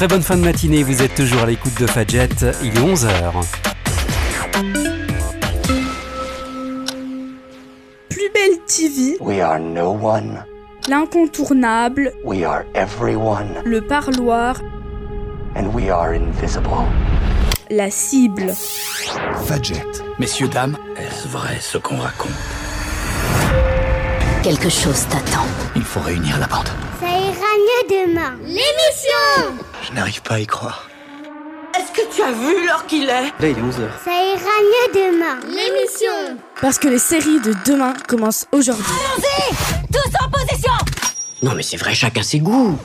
Très bonne fin de matinée, vous êtes toujours à l'écoute de Fadjet, il est 11h. Plus belle TV, We are no one. l'incontournable, We are everyone. le parloir, And we are invisible. la cible. Fadjet. Messieurs, dames, est-ce vrai ce qu'on raconte? Quelque chose t'attend. Il faut réunir la bande. Ça ira mieux demain. L'émission Je n'arrive pas à y croire. Est-ce que tu as vu l'heure qu'il est? Là, il est 11h. Ça ira mieux demain. L'émission Parce que les séries de demain commencent aujourd'hui. Tous en position Non mais c'est vrai, chacun ses goûts.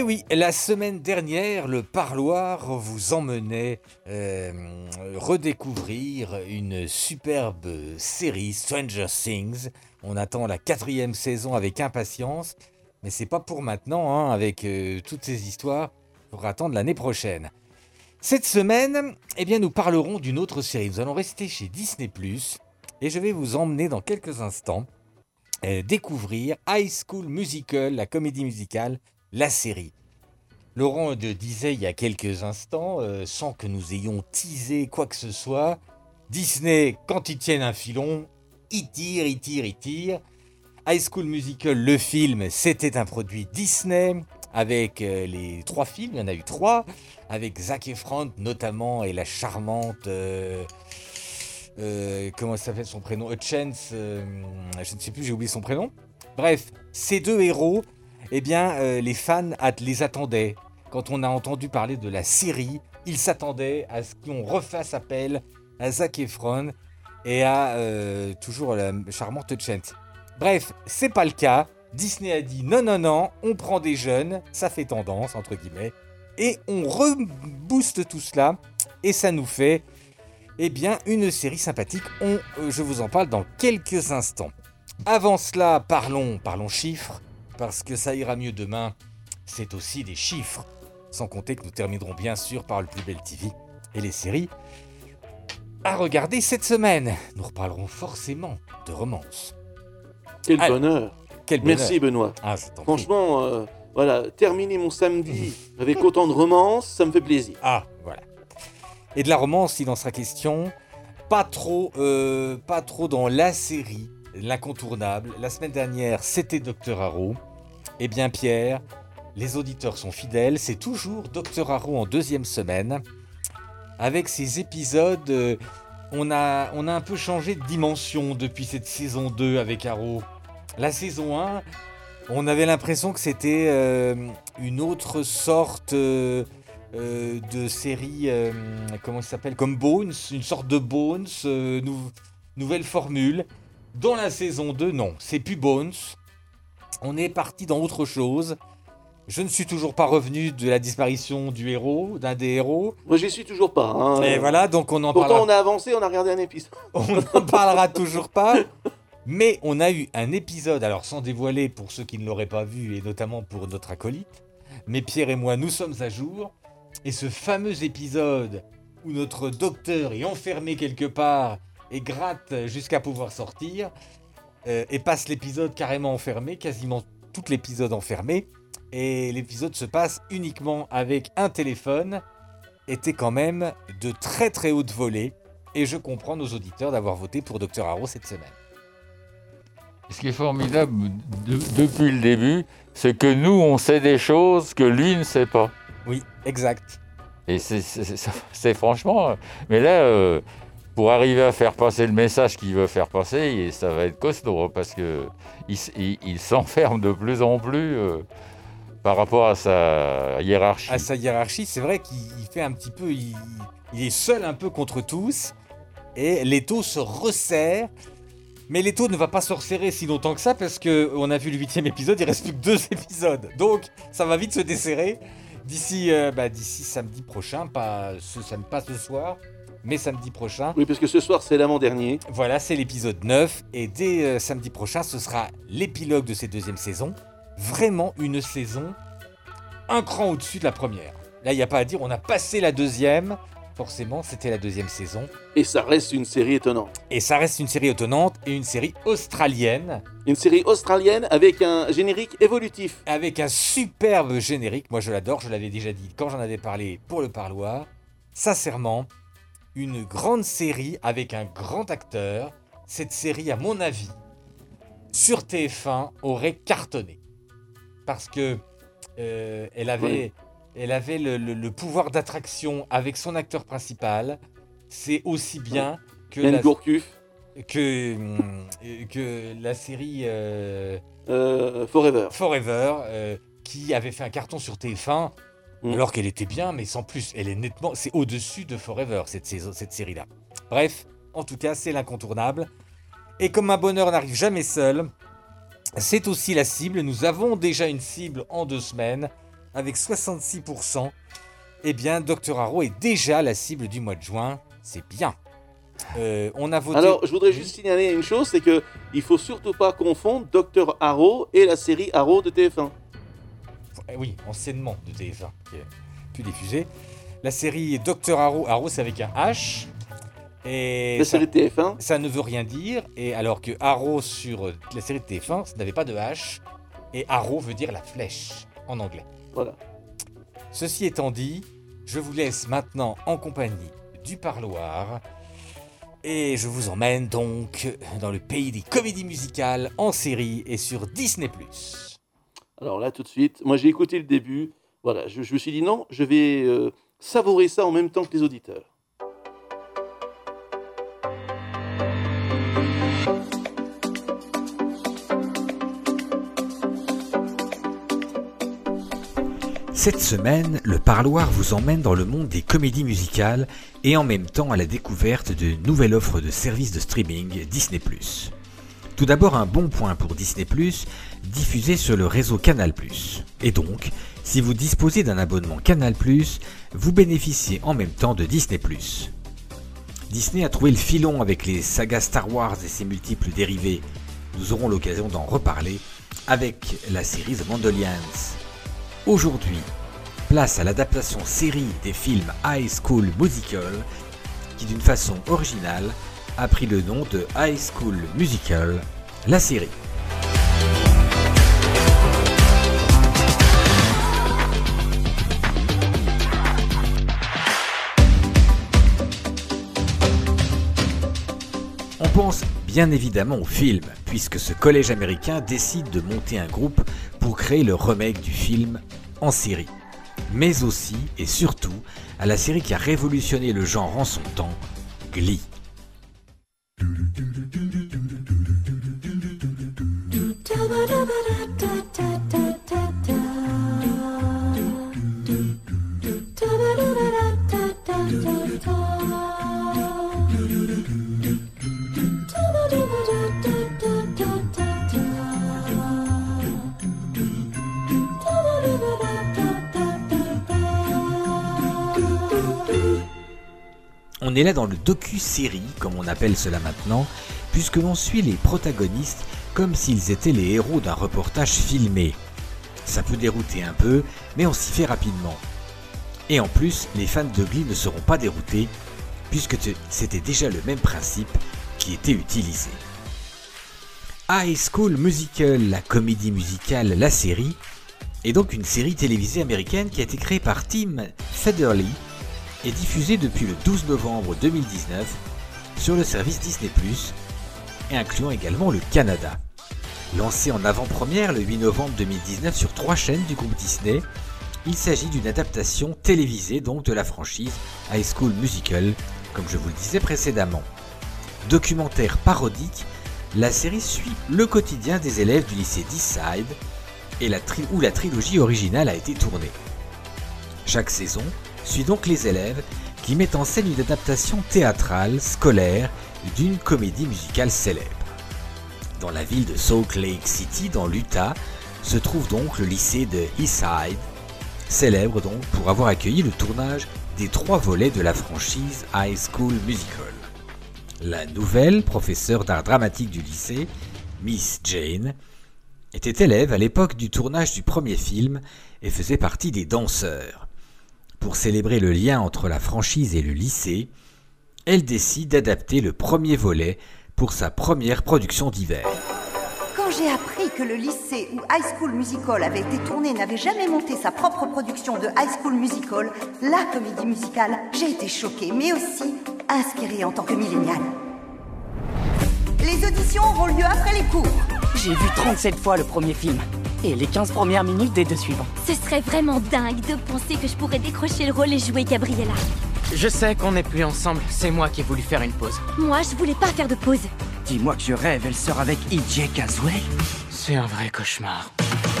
Eh oui, la semaine dernière, le parloir vous emmenait euh, redécouvrir une superbe série, Stranger Things. On attend la quatrième saison avec impatience, mais c'est pas pour maintenant, hein, avec euh, toutes ces histoires, pour attendre l'année prochaine. Cette semaine, eh bien, nous parlerons d'une autre série. Nous allons rester chez Disney+, et je vais vous emmener dans quelques instants euh, découvrir High School Musical, la comédie musicale, la série. Laurent le disait il y a quelques instants, euh, sans que nous ayons teasé quoi que ce soit, Disney, quand ils tiennent un filon, ils tirent, ils tirent, ils tirent. High School Musical, le film, c'était un produit Disney, avec euh, les trois films, il y en a eu trois, avec Zac Efron notamment, et la charmante... euh, euh, comment s'appelle son prénom Hutchence, euh, je ne sais plus, j'ai oublié son prénom. Bref, ces deux héros, eh bien, euh, les fans les attendaient. Quand on a entendu parler de la série, ils s'attendaient à ce qu'on refasse appel à Zac Efron et à euh, toujours la charmante Hutchence. Bref, c'est pas le cas. Disney a dit non, non, non, on prend des jeunes, ça fait tendance, entre guillemets, et on rebooste tout cela, et ça nous fait eh bien, une série sympathique. On, euh, je vous en parle dans quelques instants. Avant cela, parlons, parlons chiffres, parce que ça ira mieux demain. C'est aussi des chiffres. Sans compter que nous terminerons bien sûr par le plus bel TV et les séries à regarder cette semaine. Nous reparlerons forcément de romance. Quel Allez, bonheur. Quel bonheur. Merci Benoît. Ah. Franchement, euh, voilà, terminer mon samedi avec autant de romance, ça me fait plaisir. Ah, voilà. Et de la romance, il en sera question. Pas trop, euh, pas trop dans la série, l'incontournable. La semaine dernière, c'était Docteur Harrow. Eh bien, Pierre, les auditeurs sont fidèles. C'est toujours Docteur Harrow en deuxième semaine. Avec ces épisodes, euh, on, a, on a un peu changé de dimension depuis cette saison 2 avec Harrow. La saison 1, on avait l'impression que c'était euh, une autre sorte euh, de série, comment ça s'appelle? Comme Bones, une sorte de Bones, nou- nouvelle formule. Dans la saison 2, non, c'est plus Bones. On est parti dans autre chose. Je ne suis toujours pas revenu de la disparition du héros, d'un des héros. Moi, j'y suis toujours pas. hein. Et voilà, donc on en Pourtant, parlera on a avancé, on a regardé un épisode. on n'en parlera toujours pas. Mais on a eu un épisode, alors sans dévoiler pour ceux qui ne l'auraient pas vu, et notamment pour notre acolyte, mais Pierre et moi, nous sommes à jour. Et ce fameux épisode où notre docteur est enfermé quelque part et gratte jusqu'à pouvoir sortir, euh, et passe l'épisode carrément enfermé, quasiment tout l'épisode enfermé, et l'épisode se passe uniquement avec un téléphone, était quand même de très très haute volée. Et je comprends nos auditeurs d'avoir voté pour Dr Harrow cette semaine. Ce qui est formidable de- depuis le début, c'est que nous, on sait des choses que lui ne sait pas. Oui, exact. Et c'est franchement. Mais là, euh, pour arriver à faire passer le message qu'il veut faire passer, ça va être costaud, hein, parce que il, s'enferme de plus en plus euh, par rapport à sa hiérarchie. À sa hiérarchie, c'est vrai qu'il il fait un petit peu. Il, est seul un peu contre tous. Et l'étau se resserre. Mais l'étau ne va pas se resserrer si longtemps que ça, parce que on a vu le huitième épisode, il reste plus que deux épisodes. Donc, ça va vite se desserrer. D'ici euh, bah, samedi prochain, pas ce, pas ce soir, mais samedi prochain. Oui, parce que ce soir, c'est l'avant-dernier. Voilà, c'est l'épisode 9. Et dès euh, samedi prochain, ce sera l'épilogue de cette deuxième saison. Vraiment une saison un cran au-dessus de la première. Là, il n'y a pas à dire, on a passé la deuxième. forcément, c'était la deuxième saison. Et ça reste une série étonnante. Et ça reste une série étonnante et une série australienne. Une série australienne avec un générique évolutif. Avec un superbe générique. Moi, je l'adore, je l'avais déjà dit quand j'en avais parlé pour le parloir. Sincèrement, une grande série avec un grand acteur. Cette série, à mon avis, sur TF1, aurait cartonné. Parce que euh, elle avait elle avait le, pouvoir d'attraction avec son acteur principal. C'est aussi bien que la, que, euh, que la série euh, euh, Forever. Forever, qui avait fait un carton sur TF1, mm. alors qu'elle était bien, mais sans plus. Elle est nettement, c'est au-dessus de Forever cette, cette série-là. Bref, en tout cas, c'est l'incontournable. Et comme un bonheur n'arrive jamais seul, c'est aussi la cible. Nous avons déjà une cible en deux semaines avec 66%, eh bien, Dr. Haro est déjà la cible du mois de juin. C'est bien. Euh, on a voté... Alors, je voudrais juste signaler une chose, c'est que il faut surtout pas confondre Dr. Haro et la série Haro de TF1. Eh oui, anciennement de TF1, qui est plus diffusée. La série Dr. Haro, Haro c'est avec un H. Et la série TF1 Ça ne veut rien dire. Et alors que Haro sur la série de TF1, ça n'avait pas de H. Et Haro veut dire la flèche en anglais. Voilà. Ceci étant dit, je vous laisse maintenant en compagnie du parloir. Et je vous emmène donc dans le pays des comédies musicales en série et sur Disney ⁇ Alors là, tout de suite, moi j'ai écouté le début. Voilà, je, me suis dit non, je vais euh, savourer ça en même temps que les auditeurs. Cette semaine, le parloir vous emmène dans le monde des comédies musicales et en même temps à la découverte de nouvelles offres de services de streaming Disney ⁇ Tout d'abord un bon point pour Disney ⁇ diffusé sur le réseau Canal ⁇ Et donc, si vous disposez d'un abonnement Canal ⁇ vous bénéficiez en même temps de Disney ⁇ Disney a trouvé le filon avec les sagas Star Wars et ses multiples dérivés. Nous aurons l'occasion d'en reparler avec la série The Mandalorians. Aujourd'hui, place à l'adaptation série des films High School Musical, qui d'une façon originale a pris le nom de High School Musical, la série. On pense bien évidemment au film, puisque ce collège américain décide de monter un groupe pour créer le remake du film en série. Mais aussi et surtout à la série qui a révolutionné le genre en son temps, Glee. Do do do do do. On est là dans le docu-série, comme on appelle cela maintenant, puisque l'on suit les protagonistes comme s'ils étaient les héros d'un reportage filmé. Ça peut dérouter un peu, mais on s'y fait rapidement. Et en plus, les fans de Glee ne seront pas déroutés, puisque c'était déjà le même principe qui était utilisé. High School Musical, la comédie musicale, la série, est donc une série télévisée américaine qui a été créée par Tim Federle est diffusé depuis le 12 novembre 2019 sur le service Disney ⁇ et incluant également le Canada. Lancé en avant-première le 8 novembre 2019 sur trois chaînes du groupe Disney, il s'agit d'une adaptation télévisée de la franchise High School Musical, comme je vous le disais précédemment. Documentaire parodique, la série suit le quotidien des élèves du lycée Deeside et où la trilogie originale a été tournée. Chaque saison, suit donc les élèves qui mettent en scène une adaptation théâtrale, scolaire, d'une comédie musicale célèbre. Dans la ville de Salt Lake City, dans l'Utah, se trouve donc le lycée de Eastside, célèbre donc pour avoir accueilli le tournage des trois volets de la franchise High School Musical. La nouvelle professeure d'art dramatique du lycée, Miss Jane, était élève à l'époque du tournage du premier film et faisait partie des danseurs. Pour célébrer le lien entre la franchise et le lycée, elle décide d'adapter le premier volet pour sa première production d'hiver. Quand j'ai appris que le lycée où High School Musical avait été tourné n'avait jamais monté sa propre production de High School Musical, la comédie musicale, j'ai été choquée, mais aussi inspirée en tant que milléniale. Les auditions auront lieu après les cours. J'ai vu 37 fois le premier film et les 15 premières minutes des deux suivants. Ce serait vraiment dingue de penser que je pourrais décrocher le rôle et jouer Gabriella. Je sais qu'on n'est plus ensemble, c'est moi qui ai voulu faire une pause. Moi, je voulais pas faire de pause. Dis-moi que je rêve, elle sort avec E.J. Caswell C'est un vrai cauchemar.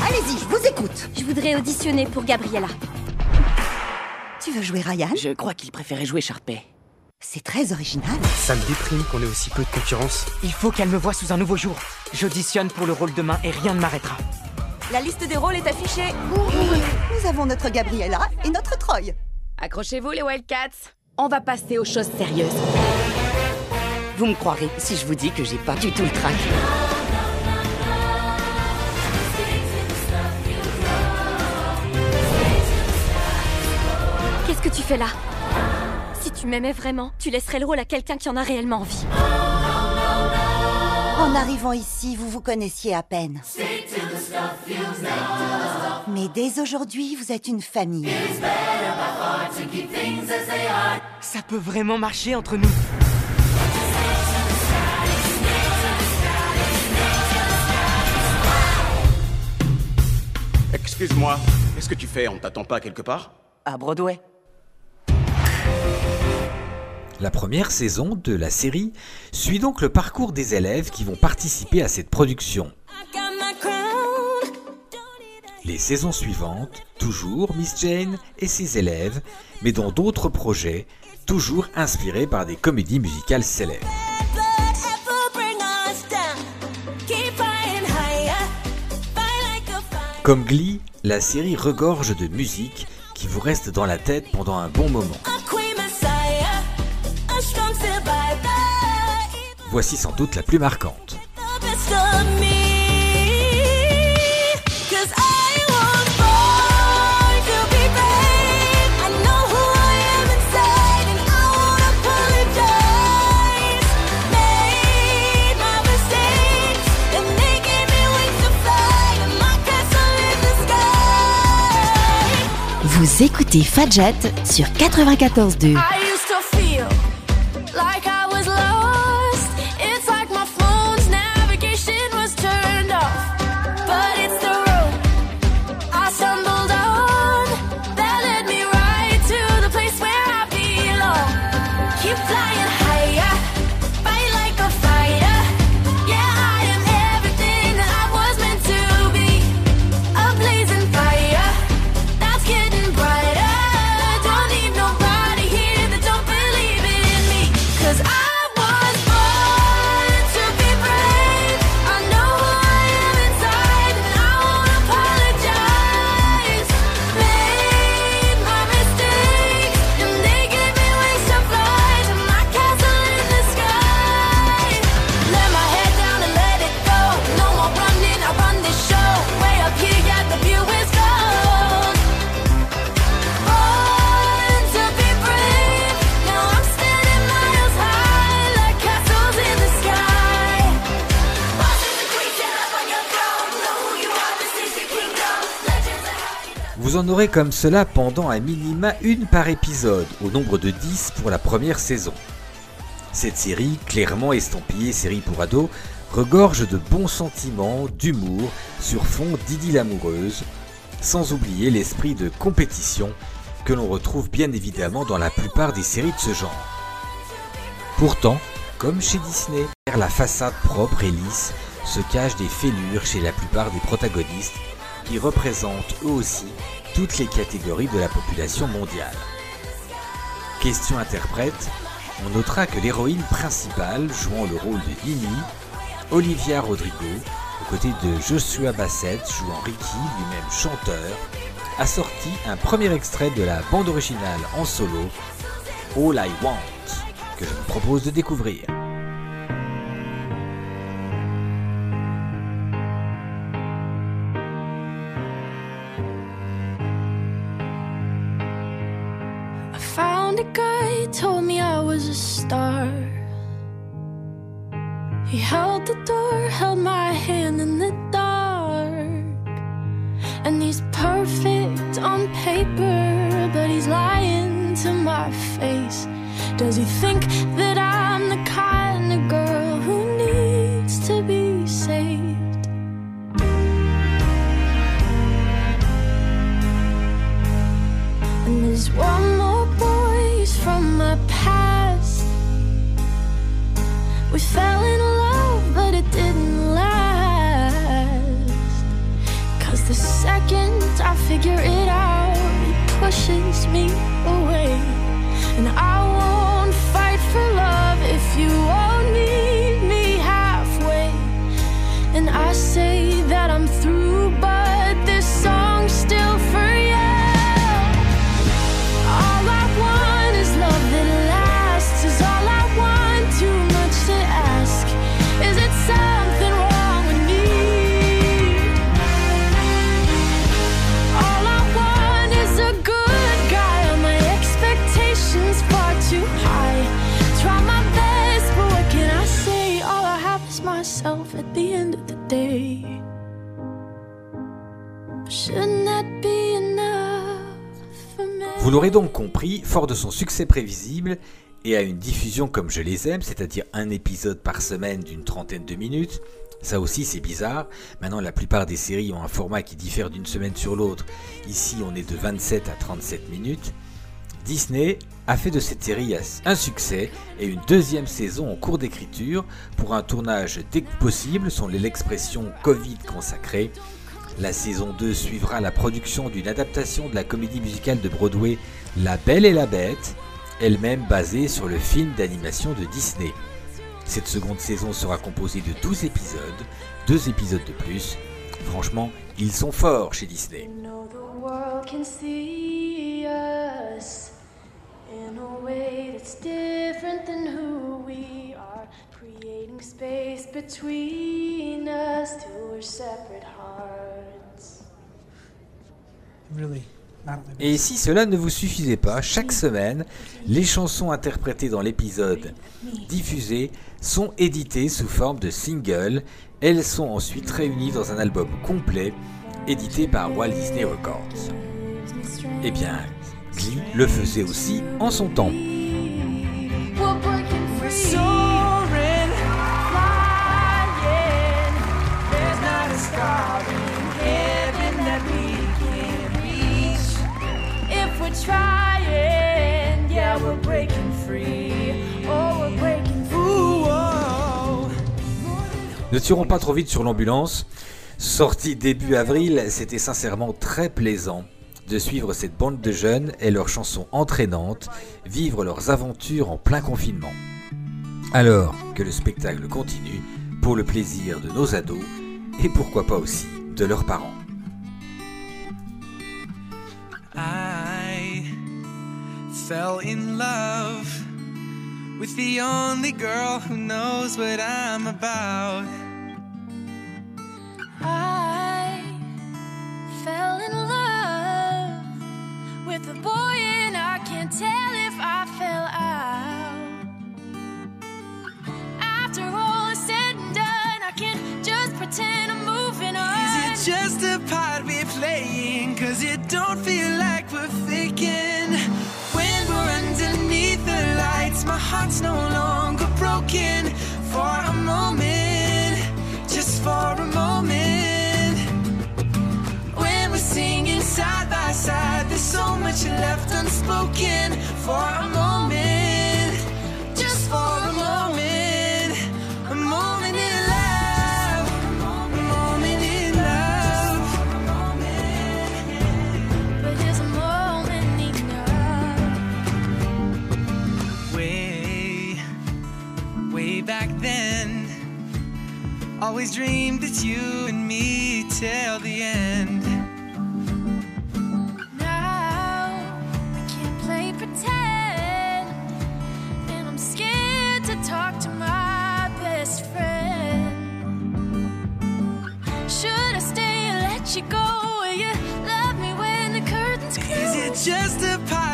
Allez-y, je vous écoute. Je voudrais auditionner pour Gabriella. Tu veux jouer Ryan? Je crois qu'il préférait jouer Sharpay. C'est très original. Ça me déprime qu'on ait aussi peu de concurrence. Il faut qu'elle me voie sous un nouveau jour. J'auditionne pour le rôle demain et rien ne m'arrêtera. La liste des rôles est affichée. Nous avons notre Gabriella et notre Troy. Accrochez-vous les Wildcats. On va passer aux choses sérieuses. Vous me croirez si je vous dis que j'ai pas du tout le trac. Qu'est-ce que tu fais là? Si tu m'aimais vraiment, tu laisserais le rôle à quelqu'un qui en a réellement envie. En arrivant ici, vous vous connaissiez à peine. Mais dès aujourd'hui, vous êtes une famille. Ça peut vraiment marcher entre nous. Excuse-moi, qu'est-ce que tu fais On t'attend pas quelque part? À Broadway. La première saison de la série suit donc le parcours des élèves qui vont participer à cette production. Les saisons suivantes, toujours Miss Jane et ses élèves, mais dans d'autres projets, toujours inspirés par des comédies musicales célèbres. Comme Glee, la série regorge de musique qui vous reste dans la tête pendant un bon moment. Voici sans doute la plus marquante. Vous écoutez Fadjet sur 94.2. Aurez comme cela pendant un minima une par épisode, au nombre de 10 pour la première saison. Cette série, clairement estampillée série pour ados, regorge de bons sentiments, d'humour, sur fond d'idylle amoureuse, sans oublier l'esprit de compétition que l'on retrouve bien évidemment dans la plupart des séries de ce genre. Pourtant, comme chez Disney, la façade propre et lisse se cachent des fêlures chez la plupart des protagonistes qui représentent eux aussi toutes les catégories de la population mondiale. Question interprète, on notera que l'héroïne principale jouant le rôle de Nini, Olivia Rodrigo, aux côtés de Joshua Bassett jouant Ricky, lui-même chanteur, a sorti un premier extrait de la bande originale en solo, All I Want, que je vous propose de découvrir. A star. He held the door, held my hand in the dark. And he's perfect on paper, but he's lying to my face. Does he think that I'm Vous l'aurez donc compris, fort de son succès prévisible et à une diffusion comme je les aime, c'est-à-dire un épisode par semaine d'une trentaine de minutes, ça aussi c'est bizarre. Maintenant la plupart des séries ont un format qui diffère d'une semaine sur l'autre. Ici on est de 27 à 37 minutes. Disney a fait de cette série un succès et une deuxième saison en cours d'écriture pour un tournage dès que possible, sont l'expression Covid consacrée. La saison 2 suivra la production d'une adaptation de la comédie musicale de Broadway La Belle et la Bête, elle-même basée sur le film d'animation de Disney. Cette seconde saison sera composée de 12 épisodes, deux épisodes de plus. Franchement, ils sont forts chez Disney. space between us separate hearts. Et si cela ne vous suffisait pas, chaque semaine, les chansons interprétées dans l'épisode diffusé sont éditées sous forme de singles. Elles sont ensuite réunies dans un album complet édité par Walt Disney Records. Eh bien, Glee le faisait aussi en son temps. Trying, yeah, we're breaking free. Oh, we're breaking free. Ooh, oh. Ne tirons pas trop vite sur l'ambulance. Sorti début avril, c'était sincèrement très plaisant de suivre cette bande de jeunes et leurs chansons entraînantes vivre leurs aventures en plein confinement. Alors que le spectacle continue pour le plaisir de nos ados et pourquoi pas aussi de leurs parents. I fell in love with the only girl who knows what I'm about. I fell in love with a boy, and I can't tell if I fell out. After all is said and done, I can't just pretend I'm moving on. Is it just a part we're playing? Cause it don't feel heart's no longer broken. For a moment, just for a moment. When we're singing side by side, there's so much left unspoken. For a moment, always dreamed it's you and me till the end. Now I can't play pretend, and I'm scared to talk to my best friend. Should I stay and let you go? Will you love me when the curtains close? Is it just a part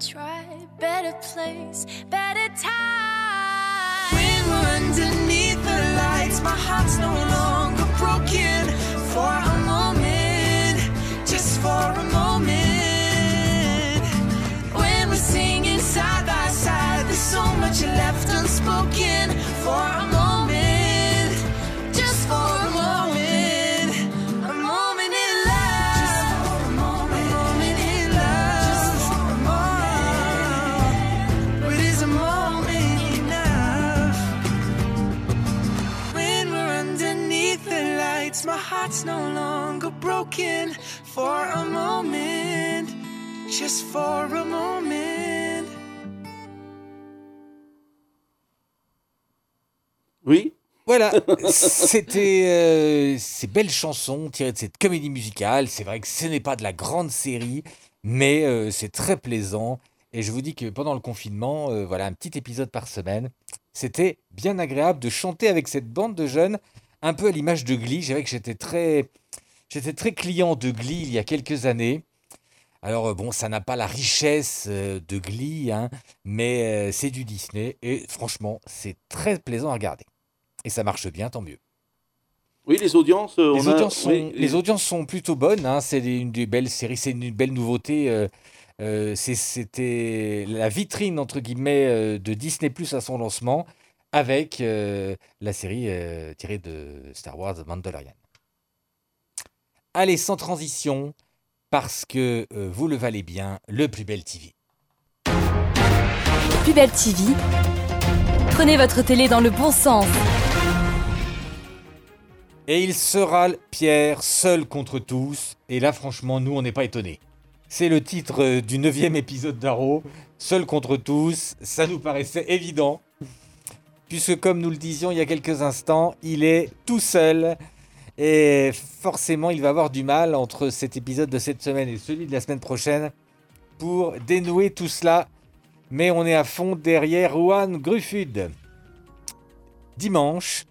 try. Better place, better time. When we're underneath For a moment, just for a moment. Oui. Voilà, c'était euh, ces belles chansons tirées de cette comédie musicale. C'est vrai que ce n'est pas de la grande série, mais euh, c'est très plaisant. Et je vous dis que pendant le confinement, euh, voilà, un petit épisode par semaine, c'était bien agréable de chanter avec cette bande de jeunes, un peu à l'image de Glee. J'avais que j'étais très, j'étais très client de Glee il y a quelques années. Alors euh, bon, ça n'a pas la richesse euh, de Glee, hein, mais euh, c'est du Disney et franchement, c'est très plaisant à regarder. Et ça marche bien, tant mieux. Oui, les audiences. Les, on a- audiences, sont, oui, les audiences sont plutôt bonnes. hein, C'est une des belles séries, c'est une belle nouveauté. euh, euh, C'était la vitrine, entre guillemets, euh, de Disney Plus à son lancement avec la série tirée de Star Wars Mandalorian. Allez, sans transition, parce que euh, vous le valez bien, le plus bel TV. Plus belle TV. Prenez votre télé dans le bon sens. Et il sera Pierre seul contre tous. Et là, franchement, nous, on n'est pas étonnés. C'est le titre euh, du neuvième épisode d'Arrow. Seul contre tous. Ça nous paraissait évident. Puisque, comme nous le disions il y a quelques instants, il est tout seul. Et forcément, il va avoir du mal entre cet épisode de cette semaine et celui de la semaine prochaine pour dénouer tout cela. Mais on est à fond derrière Juan Gruffud. Dimanche,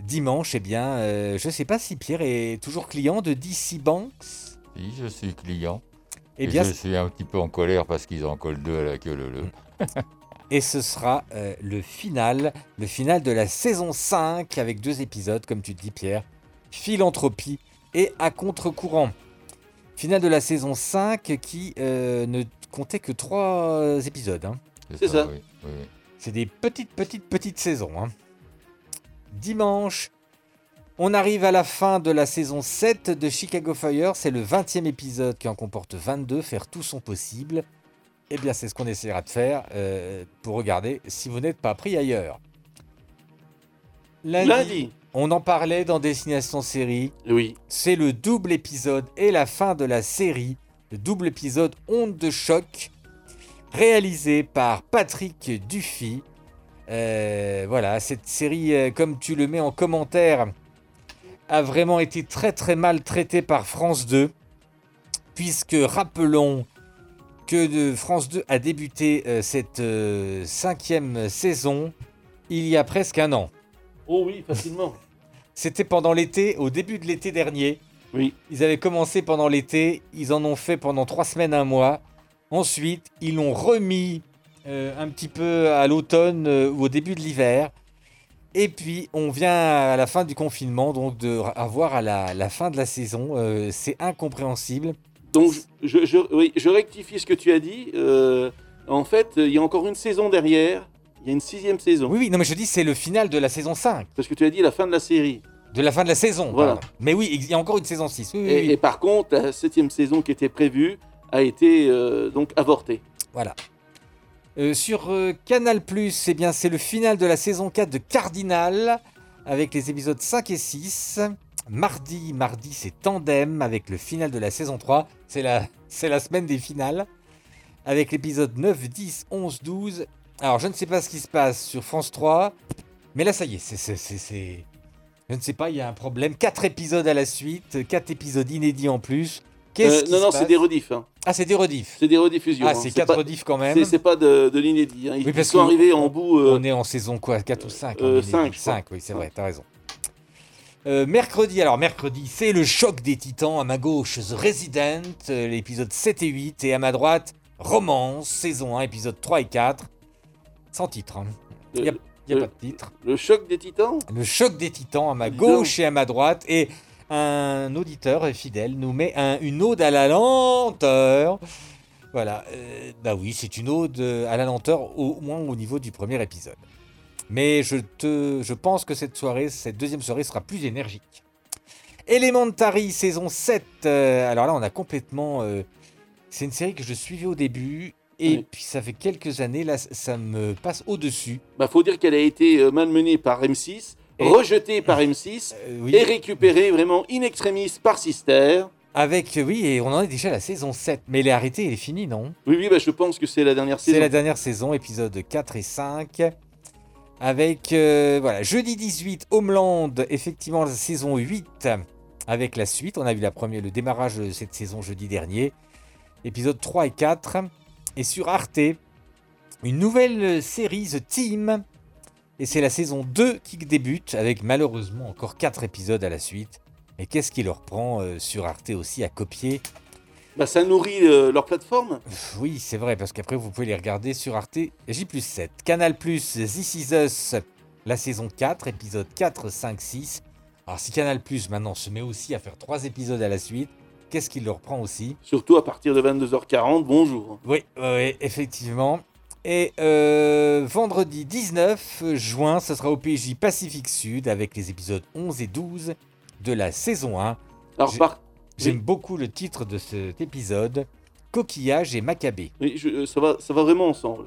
Dimanche, eh bien, euh, je ne sais pas si Pierre est toujours client de DC Banks. Si, je suis client. Eh Et bien, je suis un petit peu en colère parce qu'ils en collent deux à la queue leu Et ce sera euh, le final, le final de la saison 5 avec deux épisodes, comme tu te dis Pierre, Philanthropie et À contre-courant. Final de la saison 5 qui euh, ne comptait que trois épisodes. hein. C'est ça. oui, oui, oui. C'est des petites, petites, petites saisons. hein. Dimanche, on arrive à la fin de la saison 7 de Chicago Fire. C'est le 20e épisode qui en comporte 22. Faire tout son possible. Eh bien, c'est ce qu'on essaiera de faire euh, pour regarder si vous n'êtes pas pris ailleurs. Lundi, Lundi. On en parlait dans Destination Série. Oui. C'est le double épisode et la fin de la série. Le double épisode Onde de choc, réalisé par Patrick Dufy. Euh, voilà, cette série, euh, comme tu le mets en commentaire, a vraiment été très très mal traitée par France 2. Puisque, rappelons que de France 2 a débuté euh, cette euh, cinquième saison il y a presque un an. Oh oui, facilement. C'était pendant l'été, au début de l'été dernier. Oui. Ils avaient commencé pendant l'été, ils en ont fait pendant trois semaines, un mois. Ensuite, ils l'ont remis euh, un petit peu à l'automne euh, ou au début de l'hiver. Et puis, on vient à la fin du confinement, donc de avoir à la, la fin de la saison. euh, c'est incompréhensible. Donc, je, je- oui, je rectifie ce que tu as dit. Euh, en fait, il y a encore une saison derrière. Il y a une sixième saison. Oui, oui, non, mais je dis, c'est le final de la saison 5. Parce que tu as dit la fin de la série. De la fin de la saison, Voilà. pardon. Mais oui, il y a encore une saison 6. Oui, oui, Et, oui. et par contre, la septième saison qui était prévue a été euh, donc avortée. Voilà. Euh, sur euh, Canal+, eh bien, c'est le final de la saison 4 de Cardinal, avec les épisodes 5 et 6. Mardi, mardi, c'est Tandem, avec le final de la saison 3. C'est la, c'est la semaine des finales. Avec l'épisode 9, 10, 11, 12. Alors, je ne sais pas ce qui se passe sur France 3, mais là, ça y est, c'est... c'est- c'est- c'est- Je ne sais pas, il y a un problème. 4 épisodes à la suite, 4 épisodes inédits en plus. Euh, non, non, c'est des rediffs. hein. Ah, c'est des rediffs. C'est des rediffusions. Ah, hein. c'est 4 pas- rediffs quand même. c'est- C'est pas de, de l'inédit. hein. Ils, Oui, parce ils sont arrivés en bout. euh, On est en saison quoi 4 ou 5 euh, cinq, je crois. 5, oui, c'est vrai, t'as raison. Euh, mercredi, alors mercredi, c'est le choc des titans. À ma gauche, The Resident, l'épisode 7 et 8. Et à ma droite, Romance, saison 1, épisode 3 et 4. Sans titre. hein. Il n'y a, y a le- pas de titre. Le choc des titans? Le choc des titans à ma Dis gauche et à ma droite. Et un auditeur fidèle nous met un- une ode à la lenteur. Voilà, euh, bah oui, c'est une ode à la lenteur, au moins au niveau du premier épisode. Mais je, te, je pense que cette soirée, cette deuxième soirée sera plus énergique. Elementary, saison 7. euh, alors là, on a complètement... euh, c'est une série que je suivais au début, et Oui. puis ça fait quelques années, là, ça me passe au-dessus. Bah, faut dire qu'elle a été euh, malmenée par M6, Et- rejetée par M6 Euh, oui. et récupérée vraiment in extremis par Sister. Avec, euh, oui, et on en est déjà à la saison 7. Mais elle est arrêtée, elle est finie, non? Oui, oui, bah, je pense que c'est la dernière C'est saison. la dernière saison, épisode 4 et 5. Avec, euh, voilà, jeudi 18, Homeland, effectivement, la saison 8. Avec la suite, on a vu la première, le démarrage de cette saison jeudi dernier. Épisode 3 et 4. Et sur Arte, une nouvelle série, The Team. Et c'est la saison 2 qui débute, avec malheureusement encore 4 épisodes à la suite. Et qu'est-ce qui leur prend euh, sur Arte aussi à copier? Bah, ça nourrit euh, leur plateforme. Oui, c'est vrai, parce qu'après, vous pouvez les regarder sur Arte J 7. Canal This Is Us, la saison 4, épisode 4, 5, 6. Alors, si Canal maintenant se met aussi à faire 3 épisodes à la suite, qu'est-ce qu'il leur prend aussi Surtout à partir de 22h40, bonjour. Oui, oui, effectivement. Et euh, vendredi 19 juin, ce sera au PJ Pacifique Sud avec les épisodes 11 et 12 de la saison 1. Alors, par... J'aime oui. beaucoup le titre de cet épisode Coquillage et Maccabée. Oui, je- euh, ça, va, ça va vraiment ensemble.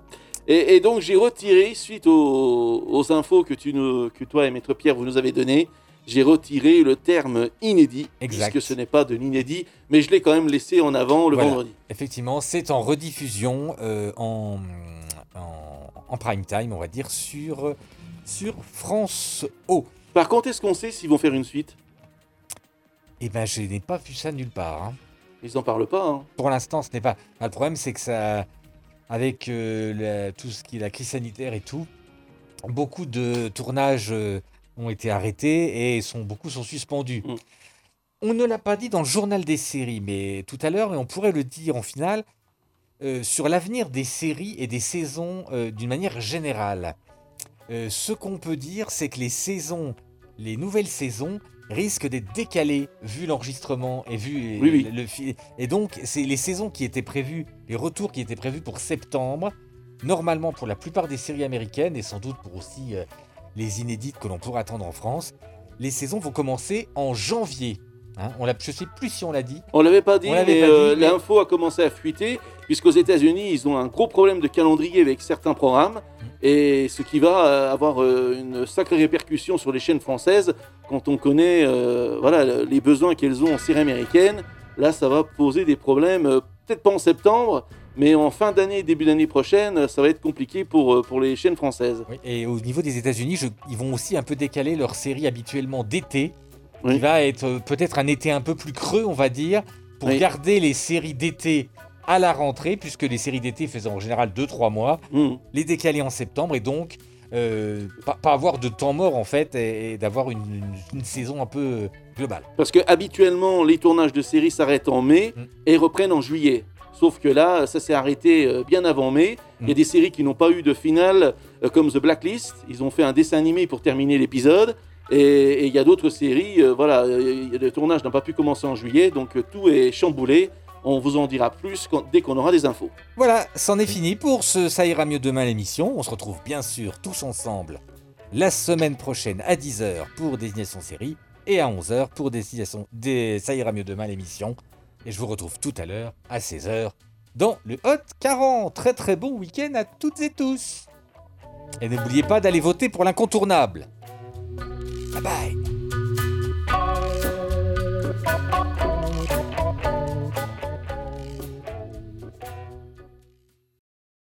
Et, et donc j'ai retiré, suite aux, aux infos que, tu nous, que toi et Maître Pierre vous nous avez données, j'ai retiré le terme inédit, Exact. puisque ce n'est pas de l'inédit, mais je l'ai quand même laissé en avant le Voilà. vendredi. Effectivement, c'est en rediffusion euh, en, en, en prime time, on va dire, sur, sur France O. Par contre, est-ce qu'on sait s'ils vont faire une suite? Eh ben, je n'ai pas vu ça nulle part. hein. Ils n'en parlent pas. hein. Pour l'instant, ce n'est pas. Le problème, c'est que ça, avec euh, la- tout ce qui est la crise sanitaire et tout, beaucoup de tournages euh, ont été arrêtés et sont, beaucoup sont suspendus. Mm. On ne l'a pas dit dans le journal des séries, mais tout à l'heure, et on pourrait le dire en finale, euh, sur l'avenir des séries et des saisons euh, d'une manière générale. Euh, ce qu'on peut dire, c'est que les saisons, les nouvelles saisons, risquent d'être décalées vu l'enregistrement et vu Oui, oui. le, fi- Et donc, c'est les saisons qui étaient prévues, les retours qui étaient prévus pour septembre, normalement pour la plupart des séries américaines et sans doute pour aussi les inédites que l'on pourra attendre en France, les saisons vont commencer en janvier. Hein, on je sais plus si on l'a dit. On l'avait pas dit, mais euh, mais- l'info a commencé à fuiter, puisqu'aux États-Unis, ils ont un gros problème de calendrier avec certains programmes, et ce qui va euh, avoir euh, une sacrée répercussion sur les chaînes françaises quand on connaît euh, voilà, le- les besoins qu'elles ont en série américaine. Là, ça va poser des problèmes, peut-être pas en septembre, mais en fin d'année, début d'année prochaine, ça va être compliqué pour, euh, pour les chaînes françaises. Oui, et au niveau des États-Unis, ils vont aussi un peu décaler leur série habituellement d'été, Oui. qui va être euh, peut-être un été un peu plus creux, on va dire, pour Oui. garder les séries d'été à la rentrée, puisque les séries d'été faisaient en général 2-3 mois, Mhm. les décaler en septembre et donc euh, pas, pas avoir de temps mort en fait et, et d'avoir une, une- une saison un peu globale. Parce que habituellement, les tournages de séries s'arrêtent en mai Mm. et reprennent en juillet. Sauf que là, ça s'est arrêté euh, bien avant mai. Il y a Mm. des séries qui n'ont pas eu de finale, euh, comme The Blacklist. Ils ont fait un dessin animé pour terminer l'épisode. Et il y a d'autres séries, euh, voilà, le tournage n'a pas pu commencer en juillet, donc tout est chamboulé. On vous en dira plus quand- dès qu'on aura des infos. Voilà, c'en est fini pour ce Ça ira mieux demain l'émission. On se retrouve bien sûr tous ensemble la semaine prochaine à 10h pour Désignation Série et à 11h pour Destination des Ça ira mieux demain l'émission. Et je vous retrouve tout à l'heure à 16h dans le Hot 40. Très très bon week-end à toutes et tous. Et n'oubliez pas d'aller voter pour l'incontournable. Bye bye